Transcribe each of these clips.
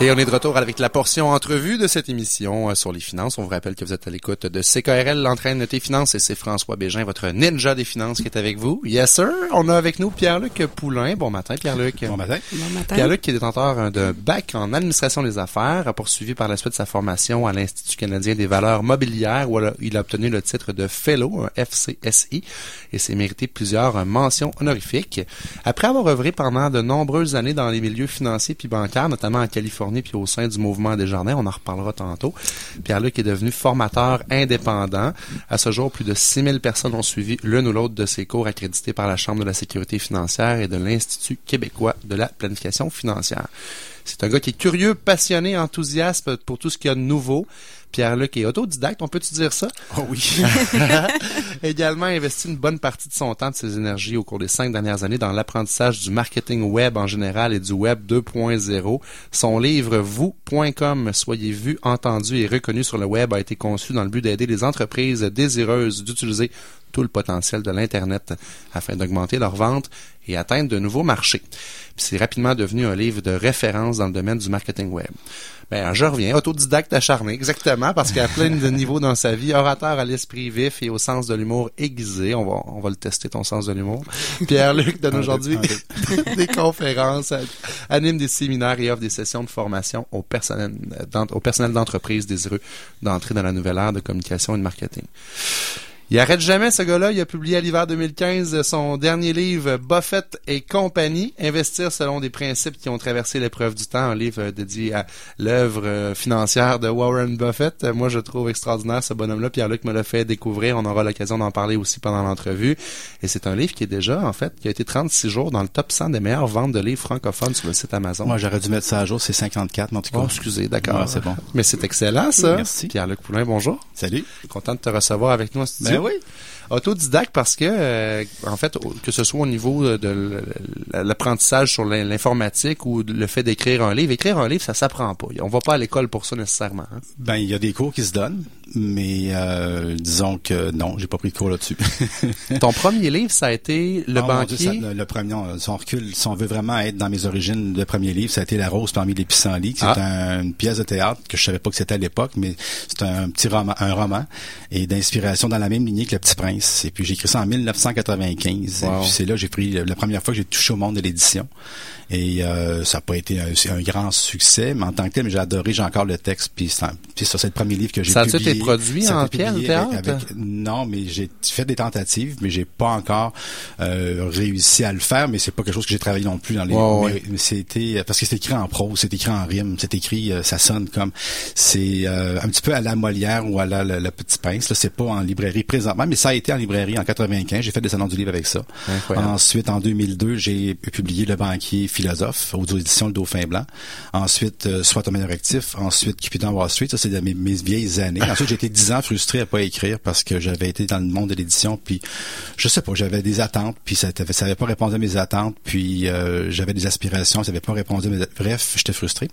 Et on est de retour avec la portion entrevue de cette émission euh, sur les finances. On vous rappelle que vous êtes à l'écoute de CKRL, l'entraîne de tes finances, et c'est François Bégin, votre ninja des finances, qui est avec vous. Yes, sir. On a avec nous Pierre-Luc Poulain. Bon matin, Pierre-Luc. Bon matin. Bon matin. Pierre-Luc qui est détenteur d'un bac en administration des affaires, a poursuivi par la suite sa formation à l'Institut canadien des valeurs mobilières, où il a obtenu le titre de Fellow, un FCSI, et s'est mérité plusieurs mentions honorifiques. Après avoir œuvré pendant de nombreuses années dans les milieux financiers puis bancaires, notamment en Californie, puis au sein du mouvement des jardins. On en reparlera tantôt. Pierre-Luc est devenu formateur indépendant. À ce jour, plus de 6000 personnes ont suivi l'une ou l'autre de ses cours accrédités par la Chambre de la sécurité financière et de l'Institut québécois de la planification financière. C'est un gars qui est curieux, passionné, enthousiaste pour tout ce qu'il y a de nouveau. Pierre-Luc est autodidacte, on peut-tu dire ça? Oh oui. Également investi une bonne partie de son temps, de ses énergies au cours des cinq dernières années dans l'apprentissage du marketing web en général et du web 2.0. Son livre vous.com, soyez vu, entendu et reconnu sur le web a été conçu dans le but d'aider les entreprises désireuses d'utiliser tout le potentiel de l'Internet afin d'augmenter leurs ventes et atteindre de nouveaux marchés. Puis c'est rapidement devenu un livre de référence dans le domaine du marketing web. Ben, je reviens, autodidacte acharné, exactement, parce qu'il a plein de niveaux dans sa vie, orateur à l'esprit vif et au sens de l'humour aiguisé. On va, on va le tester, ton sens de l'humour. Pierre-Luc donne aujourd'hui des conférences, anime des séminaires et offre des sessions de formation au personnel, au personnel d'entreprise désireux d'entrer dans la nouvelle ère de communication et de marketing. Il arrête jamais, ce gars-là. Il a publié à l'hiver 2015 son dernier livre, Buffett et compagnie, Investir selon des principes qui ont traversé l'épreuve du temps, un livre dédié à l'œuvre financière de Warren Buffett. Moi, je trouve extraordinaire ce bonhomme-là. Pierre-Luc me l'a fait découvrir. On aura l'occasion d'en parler aussi pendant l'entrevue. Et c'est un livre qui est déjà, en fait, qui a été 36 jours dans le top 100 des meilleures ventes de livres francophones sur le site Amazon. Moi, j'aurais dû mettre ça à jour. C'est 54, mais en tout cas. Oh, excusez, d'accord. Ouais, c'est bon. Mais c'est excellent, ça. Merci. Pierre-Luc Poulin, bonjour. Salut. Content de te recevoir avec nous en studio. Ben oui. Autodidacte parce que, euh, en fait, que ce soit au niveau de l'apprentissage sur l'informatique ou le fait d'écrire un livre, écrire un livre, ça s'apprend pas. On va pas à l'école pour ça nécessairement. Hein. Ben, il y a des cours qui se donnent, mais euh, disons que non, j'ai pas pris de cours là-dessus. Ton premier livre, ça a été Le oh, banquier? Dieu, ça, le, le, premier, si on recule, si on veut vraiment être dans mes origines, le premier livre, ça a été La rose parmi les pissenlits. C'est ah. un, une pièce de théâtre que je savais pas que c'était à l'époque, mais c'est un petit roman, un roman et d'inspiration dans la même lignée que Le Petit Prince. Et puis j'ai écrit ça en 1995. Wow. Et puis c'est là j'ai pris la première fois que j'ai touché au monde de l'édition. Et euh, ça n'a pas été un, un, grand succès, mais en tant que tel, j'ai adoré, j'ai encore le texte. Puis ça, c'est le premier livre que j'ai publié. Produit en pièce théâtre? Avec, avec, non, mais j'ai fait des tentatives, mais j'ai pas encore euh, réussi à le faire. Mais c'est pas quelque chose que j'ai travaillé non plus dans les. Wow, mais, mais c'était parce que c'est écrit en prose, c'est écrit en rime, c'est écrit, euh, ça sonne comme c'est euh, un petit peu à la Molière ou à la, la, la Petit Pince. Là, c'est pas en librairie présentement, mais ça a été en librairie en 95. J'ai fait des salons du livre avec ça. Incroyable. Ensuite, en 2002, j'ai publié Le banquier philosophe aux éditions Le Dauphin Blanc. Ensuite, euh, Soit un meilleur actif. Ensuite, Cupidon Wall Street. Ça, c'est de mes, mes, vieilles années. Ensuite, j'ai été dix ans frustré à pas écrire parce que j'avais été dans le monde de l'édition. Puis, je sais pas, j'avais des attentes. Puis, ça n'avait pas répondu à mes attentes. Puis, euh, j'avais des aspirations. Ça n'avait pas répondu à mes... Bref, j'étais frustré.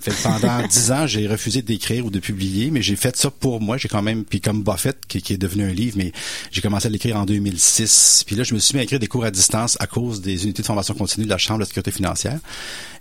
Fait que pendant dix ans, j'ai refusé d'écrire ou de publier. Mais j'ai fait ça pour moi. J'ai quand même... Puis, comme Buffett, qui, qui est devenu un livre, mais j'ai commencé à l'écrire en 2006. Puis là, je me suis mis à écrire des cours à distance à cause des unités de formation continue de la Chambre de la sécurité financière.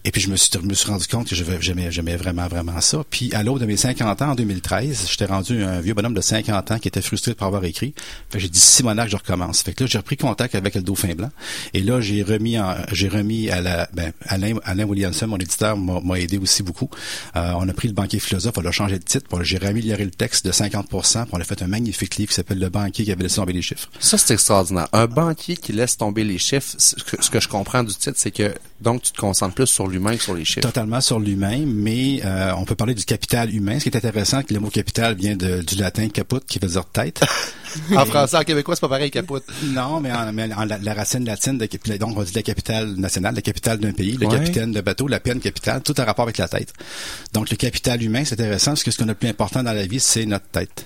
Et puis je me suis, je me suis rendu compte que j'aimais, j'aimais vraiment, vraiment ça. Puis à l'aube de mes 50 ans, en 2013, j'étais rendu un vieux bonhomme de 50 ans qui était frustré de avoir écrit. Fait j'ai dit, Simonac, je recommence. Fait que là, j'ai repris contact avec le Dauphin Blanc. Et là, j'ai remis en, j'ai remis à la, ben, Alain, Williamson, mon éditeur, m'a aidé aussi beaucoup. Euh, on a pris le banquier philosophe, on a changé de titre, j'ai réamélioré le texte de 50 puis on a fait un magnifique livre qui s'appelle Le banquier qui avait laissé tomber les chiffres. Ça, c'est extraordinaire. Un banquier qui laisse tomber les chiffres, ce que, ce que je comprends du titre, c'est que, donc, tu te concentres plus sur l'humain que sur les chiffres. Totalement sur l'humain, mais euh, on peut parler du capital humain. Ce qui est intéressant, c'est que le mot capital vient de, du latin caput, qui veut dire tête. en français, en québécois, c'est pas pareil, caput. Non, mais, en, mais en la, la, racine latine, de, donc on dit la capitale nationale, la capitale d'un pays, le Ouais. capitaine de bateau, la peine capitale, tout a rapport avec la tête. Donc le capital humain, c'est intéressant parce que ce qu'on a de plus important dans la vie, c'est notre tête.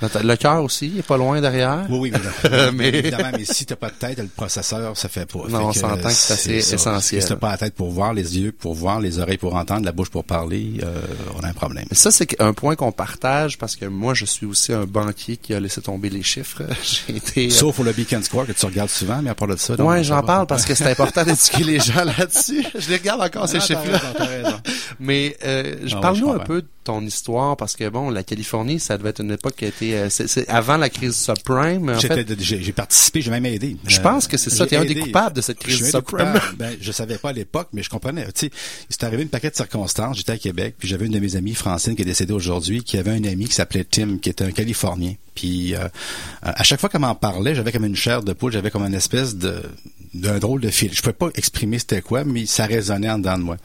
Le cœur aussi, il est pas loin derrière. Oui, oui, mais, mais... évidemment, mais si t'as pas de tête, le processeur, ça fait pas. Non, on s'entend que c'est assez essentiel. Si t'as pas la tête pour voir, les yeux pour voir, les oreilles pour entendre, la bouche pour parler, euh, on a un problème. Mais ça, c'est un point qu'on partage parce que moi, je suis aussi un banquier qui a laissé tomber les chiffres. J'ai été... Sauf pour le Beacon Score que tu regardes souvent, mais à part de ça. Ouais, j'en parle parce que c'est important d'éduquer les gens là-dessus. Je les regarde encore, ces chiffres-là. Mais euh, je ah parle-nous un peu de ton histoire parce que bon, la Californie, ça devait être une époque qui a été euh, c'est avant la crise subprime. En fait, j'ai participé, j'ai même aidé. Je pense que c'est ça. T'es un des coupables de cette crise subprime. Ben, je savais pas à l'époque, mais je comprenais. Tu sais, c'est arrivé une paquet de circonstances. J'étais à Québec, puis j'avais une de mes amies, Francine, qui est décédée aujourd'hui, qui avait un ami qui s'appelait Tim, qui était un Californien. Puis euh, à chaque fois qu'elle m'en parlait, j'avais comme une chair de poule, j'avais comme une espèce de d'un drôle de fil. Je pouvais pas exprimer c'était quoi, mais ça résonnait en dedans de moi.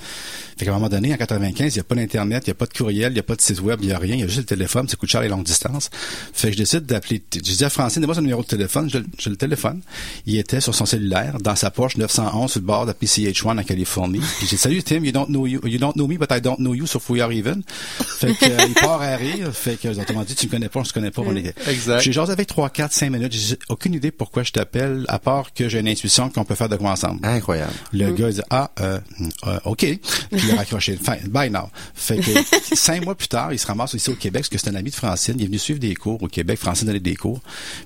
Fait qu'à un moment donné, en 95, il n'y a pas d'internet, il n'y a pas de courriel, il n'y a pas de site web, il n'y a rien, il y a juste le téléphone, c'est coûte cher les longues distances. Fait que je décide d'appeler. Je dis à Francine, donne-moi son numéro de téléphone, je, le téléphone. Il était sur son cellulaire, dans sa poche 911 sur le bord de PCH1 en Californie. Puis j'ai dit Salut Tim, you don't know you, you don't know me, but I don't know you, so we are even? Fait que euh, il part à rire. Fait que autrement dit, tu me connais pas, on se connaît pas, on est. Exact. J'ai jasé avec 3, 4, 5 minutes, j'ai aucune idée pourquoi je t'appelle, à part que j'ai une intuition qu'on peut faire de quoi ensemble. Incroyable. Le gars dit Ah, euh, euh, OK. Puis il a raccroché. Enfin, bye now. Fait que cinq mois plus tard, il se ramasse ici au Québec, parce que c'est un ami de Francine. Il est venu suivre des cours au Québec. Francine donnait des cours.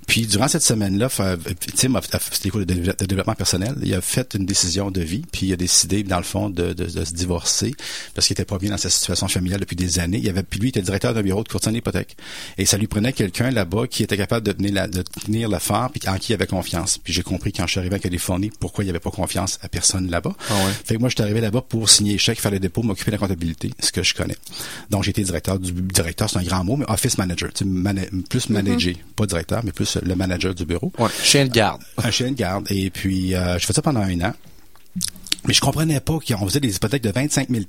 Puis durant cette semaine-là, Tim a fait des cours de, développement personnel. Il a fait une décision de vie, puis il a décidé, dans le fond, de, de, se divorcer parce qu'il était pas bien dans sa situation familiale depuis des années. Il avait, puis lui, il était directeur d'un bureau de courtier d'hypothèque. Et ça lui prenait quelqu'un là-bas qui était capable de tenir la, de tenir l'affaire, puis en qui il avait confiance. Puis j'ai compris quand je suis arrivé à Pourquoi il avait pas confiance à personne là-bas. Ah ouais. Fait que moi, je suis arrivé là-bas pour signer chèque, faire les dépôts, m'occuper de la comptabilité, ce que je connais. Donc, j'ai été directeur du directeur, c'est un grand mot, mais office manager, tu plus manager, mm-hmm. pas directeur, mais plus le manager du bureau. Ouais, chien de garde. Un chien de garde. Et puis, euh, je fais ça pendant un an. Mais je comprenais pas qu'on faisait des hypothèques de 25 000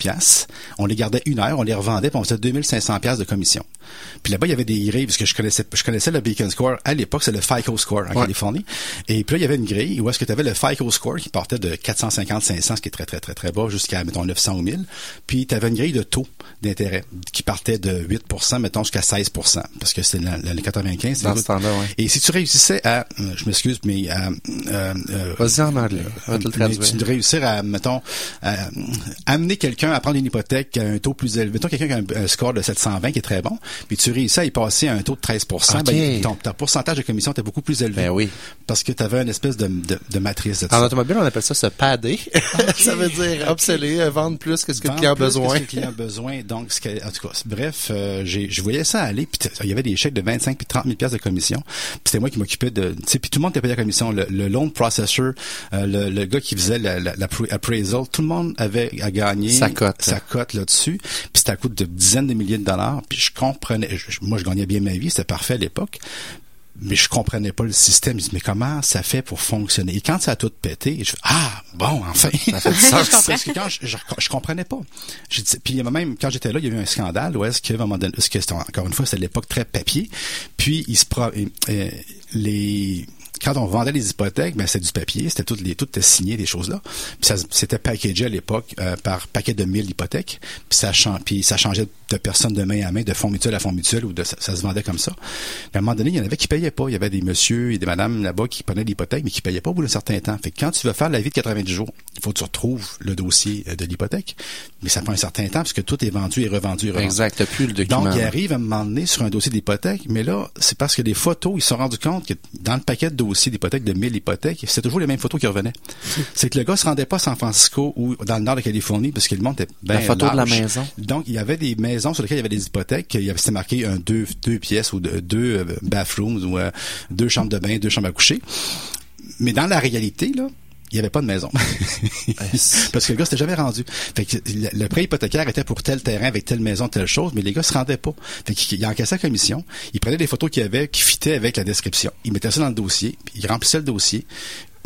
on les gardait une heure, on les revendait, puis on faisait 2500 de commission. Puis là-bas, il y avait des grilles, parce que je connaissais, je connaissais le Beacon Score. À l'époque, c'est le FICO Score en Californie. Et puis là, il y avait une grille où est-ce que tu avais le FICO Score qui partait de 450, 500, ce qui est très, très, très, très bas, jusqu'à, mettons, 900 ou 1000. Puis tu avais une grille de taux d'intérêt qui partait de 8% mettons, jusqu'à 16% parce que c'est l'année 95. Dans ce temps-là, ouais. Et si tu réussissais à, euh, je m'excuse, mais à... Euh, euh, Vas-y en anglais, tu réussir à, mettons, amener quelqu'un à prendre une hypothèque à un taux plus élevé. Mettons quelqu'un qui a un, score de 720 qui est très bon, puis tu réussis à y passer à un taux de 13% ben, ton, pourcentage de commission était beaucoup plus élevé. Ben oui. Parce que tu avais une espèce de, de, matrice de En automobile, on appelle ça se padder. ça veut dire okay. vendre plus que ce que le client a besoin. Que ce que le client a besoin. Donc, ce que, en tout cas, bref, euh, je voyais ça aller, puis il y avait des chèques de 25 puis 30 000 pièces de commission. Puis c'était moi qui m'occupais de, puis tout le monde était payé la commission. Le, loan processor, euh, le, le, gars qui faisait l'appraisal, tout le monde avait à gagner sa cote, sa cote là-dessus. Puis c'était à coût de dizaines de milliers de dollars. Puis je comprenais, moi je gagnais bien ma vie, c'était parfait à l'époque mais je comprenais pas le système. Je dis, mais comment ça fait pour fonctionner? Et quand ça a tout pété, je fais, ah, bon, enfin. Ça fait Parce que quand je, je, comprenais pas. Je dis, puis même, quand j'étais là, il y a eu un scandale où est-ce que, moment donné, que encore une fois, c'était l'époque très papier. Puis, il se, pro, euh, les, quand on vendait les hypothèques, ben c'était du papier, c'était tout, les, tout était signé, des choses-là. Puis ça, c'était packagé à l'époque euh, par paquet de 1000 hypothèques. Puis ça, puis ça changeait de personne de main à main, de fonds mutuel à fonds mutuel, ou de, ça, se vendait comme ça. Puis à un moment donné, il y en avait qui payaient pas. Il y avait des messieurs et des madames là-bas qui prenaient l'hypothèque, mais qui payaient pas au bout d'un certain temps. Fait que quand tu veux faire la vie de 90 jours, il faut que tu retrouves le dossier euh, de l'hypothèque. Mais ça prend un certain temps parce que tout est vendu et revendu et revendu. Exact, plus le document. Donc, il arrive à un moment donné sur un dossier d'hypothèque, mais là, c'est parce que les photos, ils se sont rendus compte que dans le paquet de dossiers d'hypothèque de 1000 hypothèques, c'est toujours les mêmes photos qui revenaient. c'est que le gars se rendait pas à San Francisco ou dans le nord de Californie parce que le monde était bien La photo de la maison. Donc, il y avait des maisons sur lesquelles il y avait des hypothèques. Il y avait, c'était marqué un deux, deux pièces ou deux, deux euh, bathrooms ou euh, deux chambres de bain, deux chambres à coucher. Mais dans la réalité, là, il n'y avait pas de maison. Parce que le gars s'était jamais rendu. Fait que le prêt hypothécaire était pour tel terrain avec telle maison, telle chose, mais les gars se rendaient pas. Fait qu'il encaissait la commission, il prenait des photos qu'il y avait qui fitaient avec la description. Il mettait ça dans le dossier, il remplissait le dossier,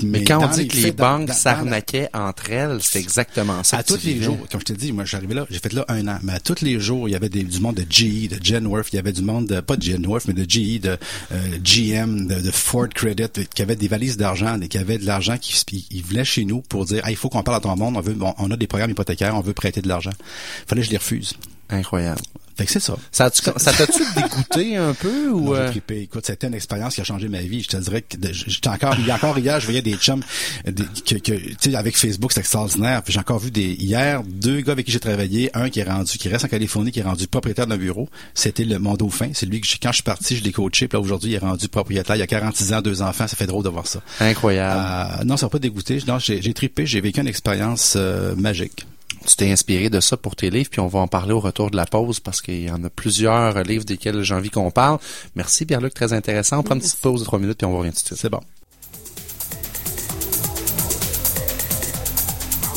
mais, quand on dit que les banques s'arnaquaient entre elles, c'est exactement ça. À tous les jours, comme je te dis, moi j'arrivais là, j'ai fait là un an, mais à tous les jours, il y avait des, du monde de GE, de Genworth, il y avait du monde de, pas de Genworth, mais de GE, de euh, GM, de, Ford Credit, qui avait des valises d'argent, qui avaient de l'argent qui ils venaient chez nous pour dire, il faut qu'on parle à ton monde, on veut, on, a des programmes hypothécaires, on veut prêter de l'argent. Fallait que je les refuse. Incroyable. Fait que c'est ça. Ça t'a-tu dégoûté un peu ou j'ai euh, trippé. Écoute, c'était une expérience qui a changé ma vie. Je te dirais que j'étais encore, il y a encore hier, je voyais des chums, euh, des- que, que, tu sais, avec Facebook, c'est extraordinaire. Puis j'ai encore vu des, hier, deux gars avec qui j'ai travaillé, un qui est rendu, qui reste en Californie, qui est rendu propriétaire d'un bureau. C'était le, mon dauphin. C'est lui que, j'ai- quand je suis parti, je l'ai coaché. Puis là, aujourd'hui, il est rendu propriétaire. Il a 46 ans, deux enfants. Ça fait drôle de voir ça. incroyable. Euh, non, ça m'a pas dégoûté. Non, j'ai, j'ai trippé. J'ai vécu une expérience euh, magique. Tu t'es inspiré de ça pour tes livres, puis on va en parler au retour de la pause parce qu'il y en a plusieurs livres desquels j'ai envie qu'on parle. Merci Pierre-Luc, très intéressant. On prend une petite pause de trois minutes puis on revient tout de suite. C'est bon.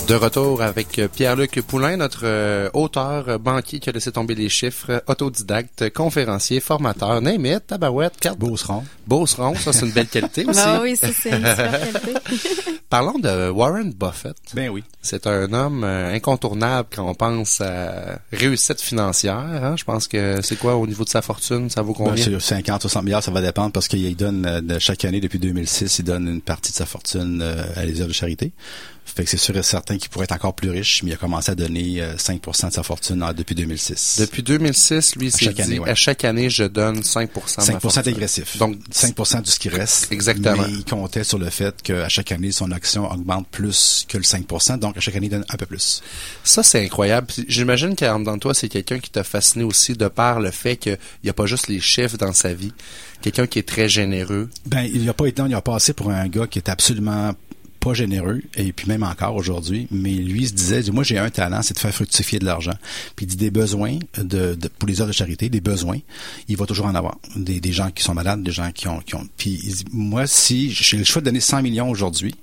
De retour avec Pierre-Luc Poulain, notre euh, auteur, euh, banquier qui a laissé tomber les chiffres, autodidacte, conférencier, formateur, name it, tabarouette, carte Beauceron. Beauceron, ça c'est une belle qualité aussi. Ah oui, ça c'est une super qualité. Parlons de Warren Buffett. Ben oui. C'est un homme euh, incontournable quand on pense à réussite financière. hein. Je pense que c'est quoi au niveau de sa fortune, ça vaut Ben, combien? c'est 50, 60 milliards, ça va dépendre parce qu'il donne, euh, chaque année depuis 2006, il donne une partie de sa fortune euh, à les œuvres de charité. Fait que c'est sûr et certain qu'il pourrait être encore plus riche, mais il a commencé à donner euh, 5% de sa fortune depuis 2006. Depuis 2006, lui, chaque dit, ouais. à chaque année, je donne 5% de ma 5% fortune. dégressif. Donc, Donc 5% de ce qui reste. Exactement. Mais il comptait sur le fait qu'à chaque année, son action augmente plus que le 5%, donc chaque année, il donne un peu plus. Ça, c'est incroyable. J'imagine qu'en dedans de toi, c'est quelqu'un qui t'a fasciné aussi de par le fait qu'il n'y a pas juste les chiffres dans sa vie. Quelqu'un qui est très généreux. Ben, il a pas été, il a passé pour un gars qui est absolument pas généreux, et puis même encore aujourd'hui, mais lui se disait, moi j'ai un talent, c'est de faire fructifier de l'argent. Puis il dit des besoins de, de- pour les œuvres de charité, des besoins, il va toujours en avoir. Des, des gens qui sont malades, des gens qui ont, qui ont. Puis il dit, moi si j'ai le choix de donner 100 millions aujourd'hui,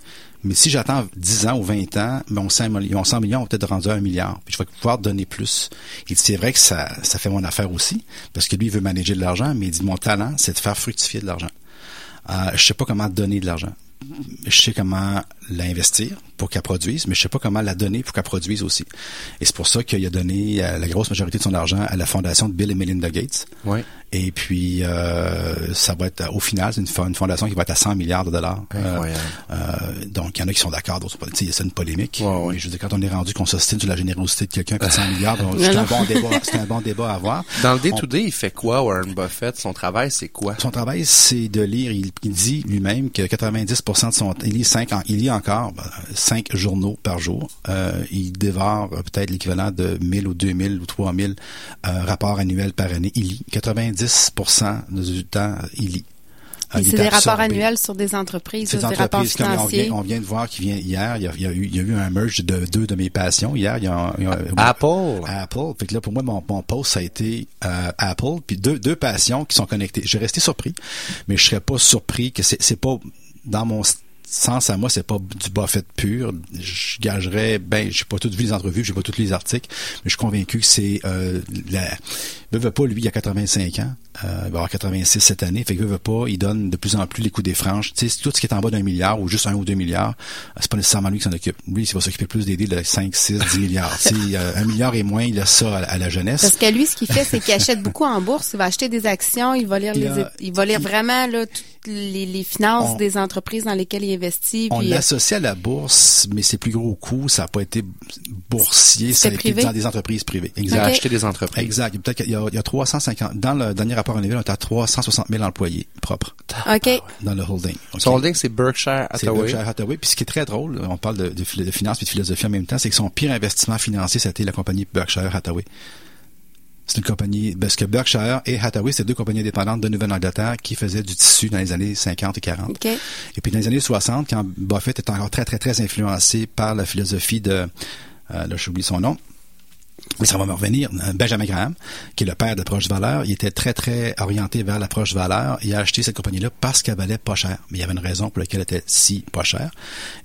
mais si j'attends 10 ans ou 20 ans, mon 100 millions, 100 millions peut-être rendu à 1 milliard. Puis je vais pouvoir donner plus. Il dit, c'est vrai que ça, ça fait mon affaire aussi, parce que lui, il veut manager de l'argent, mais il dit, mon talent, c'est de faire fructifier de l'argent. Euh, je sais pas comment donner de l'argent. Je sais comment l'investir pour qu'elle produise, mais je sais pas comment la donner pour qu'elle produise aussi. Et c'est pour ça qu'il a donné euh, la grosse majorité de son argent à la fondation de Bill et Melinda Gates. Et puis, euh, ça va être, au final, c'est une, fo- une fondation qui va être à 100 milliards de dollars. Euh, euh, donc, il y en a qui sont d'accord, d'autres pas. Tu sais, c'est une polémique. Ouais, ouais. Mais je veux dire, quand on est rendu qu'on s'ostine sur la générosité de quelqu'un qui a 100 milliards, c'est un bon débat, c'est un bon débat à avoir. Dans le day-to-day, il fait quoi, Warren Buffett? Son travail, c'est quoi? Son travail, c'est de lire. Il, il dit lui-même que 90% de son il lit cinq, en- il lit encore ben, cinq journaux par jour. Euh, il dévore euh, peut-être l'équivalent de 1000 ou 2000 ou 3000 euh, rapports annuels par année. Il lit 90% du temps, il lit. Euh, il c'est est des rapports annuels sur des entreprises, sur des rapports entreprises, comme on financiers. vient, on vient de voir qu'il vient hier, il y a, il y a eu, il y a eu un merge de deux de mes passions hier. Il y a, il y a- Apple. Apple. Fait que là, pour moi, mon, mon post, ça a été euh, Apple, puis deux, deux passions qui sont connectées. J'ai resté surpris, mais je serais pas surpris que c'est, c'est pas dans mon sens à moi, c'est pas du Buffett pur. Je gagerais, ben, j'ai pas toutes vu les entrevues, j'ai pas tous les articles, mais je suis convaincu que c'est euh, la. Veut, pas, lui, il a 85 ans. Euh, il va avoir 86 cette année. Fait que veut, pas, il donne de plus en plus les coups des franges. Tu sais, tout ce qui est en bas d'un milliard ou juste un ou deux milliards, euh, c'est pas nécessairement lui qui s'en occupe. Lui, il va s'occuper plus d'aider de 5, 6, 10 milliards. Sais, euh, un milliard et moins, il a ça à, à la jeunesse. Parce que lui, ce qu'il fait, c'est qu'il achète beaucoup en bourse. Il va acheter des actions, il va lire Il les, a- il va lire il- vraiment là toutes les, les finances On- des entreprises dans lesquelles il investit. On euh, l'associe à la bourse, mais ses plus gros coûts, ça n'a pas été boursier, ça a été dans des entreprises privées. Il a Ok. acheté des entreprises. Exact. Peut-être qu'il y a, il y a 350, dans le dernier rapport annuel, on est à 360 000 employés propres OK. dans le holding. OK? Son holding, c'est Berkshire C'est Hathaway. Berkshire Hathaway. Puis ce qui est très drôle, on parle de, de, de finance et de philosophie en même temps, c'est que son pire investissement financier, c'était la compagnie Berkshire Hathaway. C'est une compagnie, parce que Berkshire et Hathaway, c'est deux compagnies indépendantes de Nouvelle-Angleterre qui faisaient du tissu dans les années 50 et 40. OK. Et puis dans les années 60, quand Buffett était encore très, très, très influencé par la philosophie de, euh, là, j'oublie son nom, mais ça va me revenir, Benjamin Graham, qui est le père d'approche valeur, il était très, très orienté vers l'approche valeur. Il a acheté cette compagnie-là parce qu'elle valait pas cher. Mais il y avait une raison pour laquelle elle était si pas chère.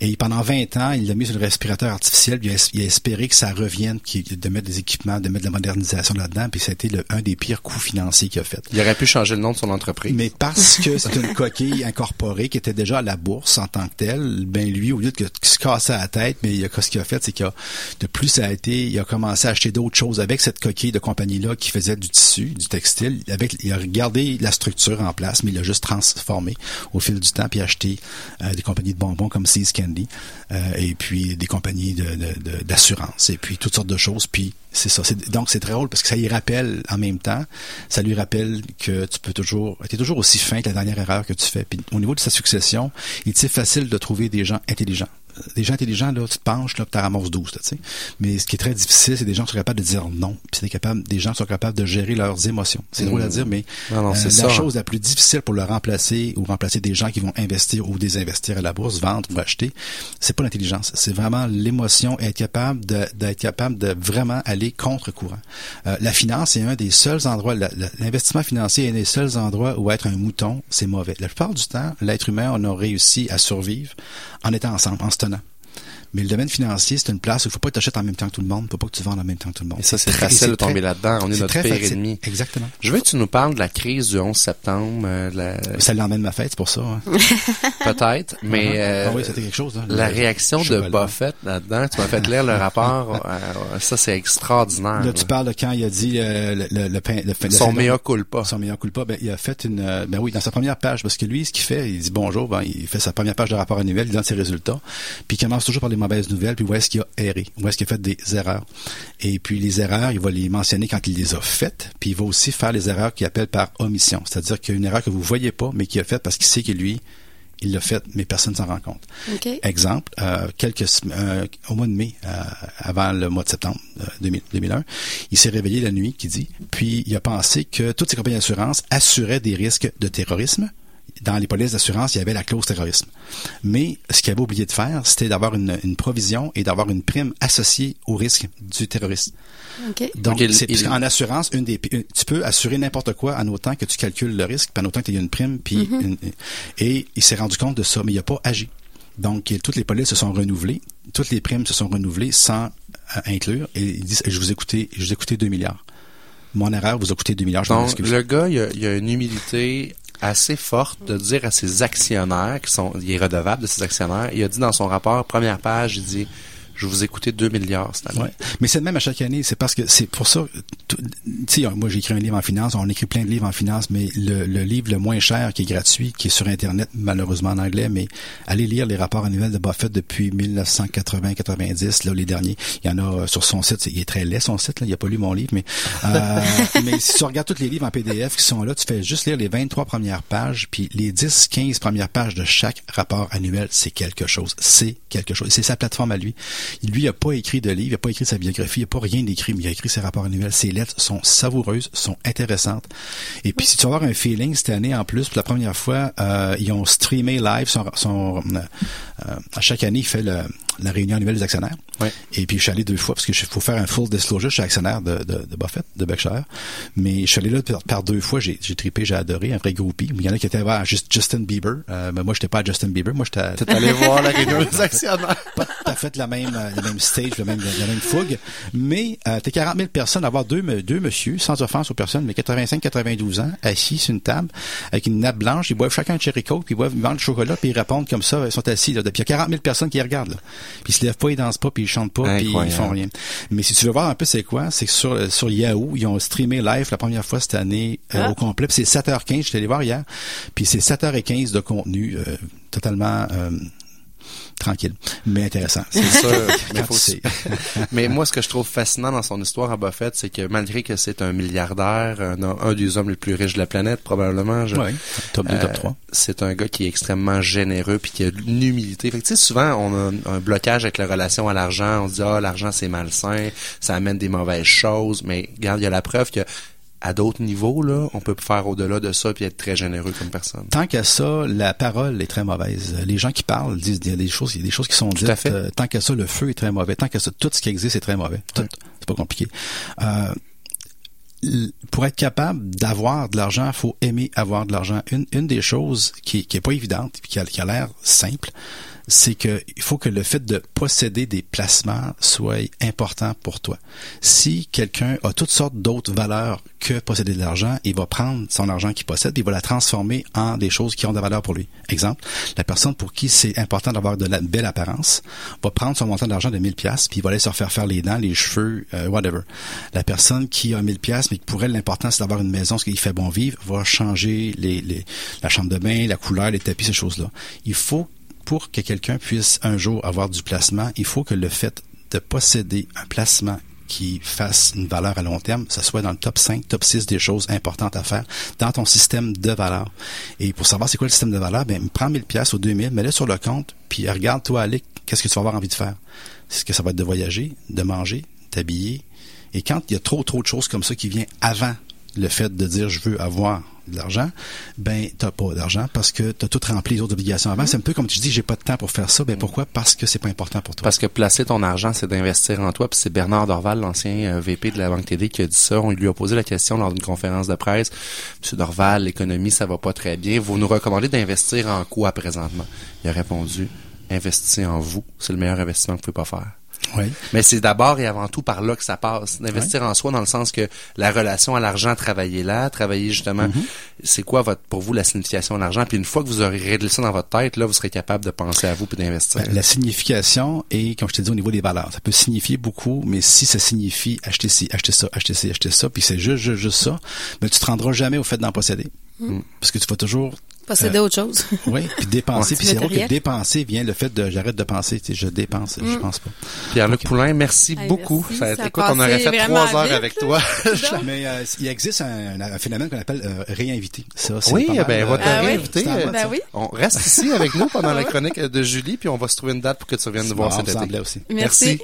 Et pendant 20 ans, il l'a mis sur le respirateur artificiel, puis il a, es- il a espéré que ça revienne, de mettre des équipements, de mettre de la modernisation là-dedans, puis ça a été le- un des pires coûts financiers qu'il a fait. Il aurait pu changer le nom de son entreprise. Mais parce que c'est une coquille incorporée qui était déjà à la bourse en tant que telle, ben lui, au lieu de se casser la tête, mais il a, ce qu'il a fait, c'est qu'il a, de plus ça a été, il a commencé à acheter d'autres choses avec cette coquille de compagnie-là qui faisait du tissu, du textile. Avec, il a gardé la structure en place, mais il l'a juste transformé au fil du temps, puis acheté euh, des compagnies de bonbons comme Seas Candy, euh, et puis des compagnies d'assurance, et puis toutes sortes de choses. Puis c'est ça. Donc c'est très drôle parce que ça lui rappelle en même temps, ça lui rappelle que tu peux toujours, es toujours aussi fin que la dernière erreur que tu fais. Puis au niveau de sa succession, il est facile de trouver des gens intelligents? Des gens intelligents, là, tu te penches, là, tu ramasses 12, tu sais. Mais ce qui est très difficile, c'est des gens qui sont capables de dire non. Puis c'est capable, des gens qui sont capables de gérer leurs émotions. C'est drôle à mmh. dire, mais non, euh, la chose la plus difficile pour le remplacer ou remplacer des gens qui vont investir ou désinvestir à la bourse, vendre ou acheter, c'est pas l'intelligence. C'est vraiment l'émotion, être capable d'être capable de vraiment aller contre courant. Euh, la finance est un des seuls endroits, l'investissement financier est un des seuls endroits où être un mouton, c'est mauvais. La plupart du temps, l'être humain, on a réussi à survivre en étant ensemble, en se christenen. Mais le domaine financier, c'est une place où il faut pas que tu achètes en même temps que tout le monde, il faut pas que tu vendes en même temps que tout le monde. Et ça, c'est facile de tomber là-dedans. On est, notre pire ennemi. Exactement. Je veux que tu nous parles de la crise du 11 septembre. Euh, la... Ça l'emmène ma fête, c'est pour ça. Hein. Peut-être, mais euh, ah oui, c'était quelque chose. Hein, la réaction de Buffett là-dedans, tu m'as fait lire le rapport. Euh, ça, c'est extraordinaire. Là, tu parles de quand il a dit le, le, le, le son meilleur culpa. Son meilleur culpa, ben, il a fait une, ben oui, dans sa première page, parce que lui, ce qu'il fait, il dit bonjour, ben, il fait sa première page de rapport annuel, il donne ses résultats, puis il commence toujours par les nouvelles, puis est-ce qu'il a erré, où est-ce qu'il a fait des erreurs? Et puis les erreurs, il va les mentionner quand il les a faites, puis il va aussi faire les erreurs qu'il appelle par omission, c'est-à-dire qu'il y a une erreur que vous voyez pas, mais qu'il a faite parce qu'il sait que lui, il l'a fait, mais personne ne s'en rend compte. Exemple, euh, quelques euh, au mois de mai, euh, avant le mois de septembre 2001, il s'est réveillé la nuit, qui dit, puis il a pensé que toutes ces compagnies d'assurance assuraient des risques de terrorisme, dans les polices d'assurance, il y avait la clause terrorisme. Mais ce qu'il avait oublié de faire, c'était d'avoir une, une, provision et d'avoir une prime associée au risque du terrorisme. Donc, c'est, en assurance, une des, tu peux assurer n'importe quoi en autant que tu calcules le risque, puis en autant que tu as une prime, puis mm-hmm. et il s'est rendu compte de ça, mais il n'a pas agi. Donc, toutes les polices se sont renouvelées, toutes les primes se sont renouvelées sans euh, inclure, et il dit, je vous ai coûté, je vous ai coûté 2 milliards. Mon erreur vous a coûté 2 milliards. Je Donc, le gars, il a, il a une humilité assez forte de dire à ses actionnaires, qui sont, il est redevable de ses actionnaires, il a dit dans son rapport, première page, il dit, je vous ai coûté 2 milliards cette année. Mais c'est le même à chaque année. C'est parce que c'est pour ça. Tu sais, moi j'ai écrit un livre en finance. On écrit plein de livres en finance, mais le, le, livre le moins cher qui est gratuit, qui est sur internet malheureusement en anglais, mais allez lire les rapports annuels de Buffett depuis 1980-90, là les derniers. Il y en a euh, sur son site. Il est très laid son site. Là. Il a pas lu mon livre, mais euh, mais si tu regardes tous les livres en PDF qui sont là, tu fais juste lire les 23 premières pages, puis les 10-15 premières pages de chaque rapport annuel, c'est quelque chose. C'est quelque chose. C'est sa plateforme à lui. Lui, il n'a pas écrit de livre, il n'a pas écrit sa biographie, il n'a pas rien écrit, mais il a écrit ses rapports annuels. Ses lettres sont savoureuses, sont intéressantes. Et puis, si tu vas avoir un feeling cette année en plus, pour la première fois, euh, ils ont streamé live son, son euh, euh, à chaque année, il fait le, la réunion annuelle des actionnaires. Et puis je suis allé deux fois parce que faut faire un full disclosure. Je suis actionnaire de, de, de Buffett, de Berkshire. Mais je suis allé là par, deux fois. J'ai, j'ai trippé, j'ai adoré, un vrai groupie. Il y en a qui étaient à Justin Bieber. Euh, mais moi, j'étais pas à Justin Bieber. Moi, j'étais. T'es allé voir la réunion des actionnaires. Pas tout à fait la même, la même stage, le même, la même fougue. Mais euh, t'es 40 000 personnes, avoir deux, deux monsieur, sans offense aux personnes, mais 85, 92 ans, assis sur une table avec une nappe blanche. Ils boivent chacun un cherry coke, puis ils boivent, ils du chocolat, puis ils répondent comme ça. Ils sont assis là. Depuis il y a 40 000 personnes qui regardent. Là. Puis ils se lèvent pas, ils dansent pas, puis ils chantent pas, puis ils font rien. Mais si tu veux voir un peu c'est quoi, c'est que sur, sur Yahoo, ils ont streamé live la première fois cette année euh, ah. au complet. Puis c'est 7h15, je suis allé voir hier. Puis c'est 7h15 de contenu euh, totalement euh, tranquille, mais intéressant. C'est sûr. mais, mais moi, ce que je trouve fascinant dans son histoire à Buffett, c'est que malgré que c'est un milliardaire, un, des hommes les plus riches de la planète, probablement, je, top 2, top 3. Euh, c'est un gars qui est extrêmement généreux puis qui a une humilité. Fait que, tu sais, souvent, on a un, blocage avec la relation à l'argent. On se dit, ah, l'argent, c'est malsain, ça amène des mauvaises choses. Mais, regarde, il y a la preuve que à d'autres niveaux, là, on peut faire au-delà de ça puis être très généreux comme personne. Tant qu'à ça, la parole est très mauvaise. Les gens qui parlent disent il y a des choses, il y a des choses qui sont dites. Euh, tant qu'à ça, le feu est très mauvais. Tant qu'à ça, tout ce qui existe est très mauvais. Tout. C'est pas compliqué. Euh, pour être capable d'avoir de l'argent, il faut aimer avoir de l'argent. Une, une des choses qui, qui est pas évidente, qui a, qui a l'air simple, c'est que il faut que le fait de posséder des placements soit important pour toi. Si quelqu'un a toutes sortes d'autres valeurs que posséder de l'argent, il va prendre son argent qu'il possède et il va la transformer en des choses qui ont de la valeur pour lui. Exemple, la personne pour qui c'est important d'avoir de la belle apparence va prendre son montant d'argent de 1000 pièces puis il va aller se refaire faire les dents, les cheveux, euh, whatever. La personne qui a 1000 pièces mais pour elle l'important c'est d'avoir une maison, ce qui fait bon vivre, va changer les, les, la chambre de bain, la couleur, les tapis, ces choses-là. Il faut pour que quelqu'un puisse un jour avoir du placement, il faut que le fait de posséder un placement qui fasse une valeur à long terme, ça soit dans le top 5, top 6 des choses importantes à faire dans ton système de valeur. Et pour savoir c'est quoi le système de valeur, ben, prends 1000 pièces ou 2000, mets-le sur le compte, puis regarde toi aller, qu'est-ce que tu vas avoir envie de faire. Est-ce que ça va être de voyager, de manger, t'habiller? Et quand il y a trop, trop de choses comme ça qui viennent avant le fait de dire je veux avoir de l'argent, ben t'as pas d'argent parce que tu as tout rempli les autres obligations avant. C'est un peu comme tu dis, j'ai pas de temps pour faire ça. Ben pourquoi? Parce que c'est pas important pour toi. Parce que placer ton argent, c'est d'investir en toi. Puis c'est Bernard Dorval, l'ancien euh, VP de la Banque TD, qui a dit ça. On lui a posé la question lors d'une conférence de presse. Monsieur Dorval, l'économie, ça va pas très bien. Vous nous recommandez d'investir en quoi présentement? Il a répondu investissez en vous. C'est le meilleur investissement que vous pouvez pas faire. Oui. Mais c'est d'abord et avant tout par là que ça passe. D'investir en soi dans le sens que la relation à l'argent, travailler là, travailler justement, Mhm. c'est quoi votre, pour vous la signification de l'argent? Puis une fois que vous aurez réglé ça dans votre tête, là, vous serez capable de penser à vous puis d'investir. Ben, la signification est, comme je t'ai dit, au niveau des valeurs. Ça peut signifier beaucoup, mais si ça signifie acheter ci, acheter ça, acheter ci, acheter ça, puis c'est juste, juste, juste ça, ben tu te rendras jamais au fait d'en posséder. Parce que tu vas toujours Posséder autre chose. oui, puis dépenser, puis c'est vrai que dépenser vient le fait de j'arrête de penser, tu sais, je dépense, je pense pas. Pierre-Luc Poulain, merci Hey, beaucoup. merci. Ça a- Ça a écoute, on aurait fait trois heures vite, avec toi. Mais euh, il existe un, un phénomène qu'on appelle euh, réinviter. Ça, c'est Oui, mal, ben, on va te Ah réinviter. euh, Ben oui. On reste ici avec nous pendant la chronique de Julie, puis on va se trouver une date pour que tu reviennes nous voir cet été. aussi. Merci. Merci.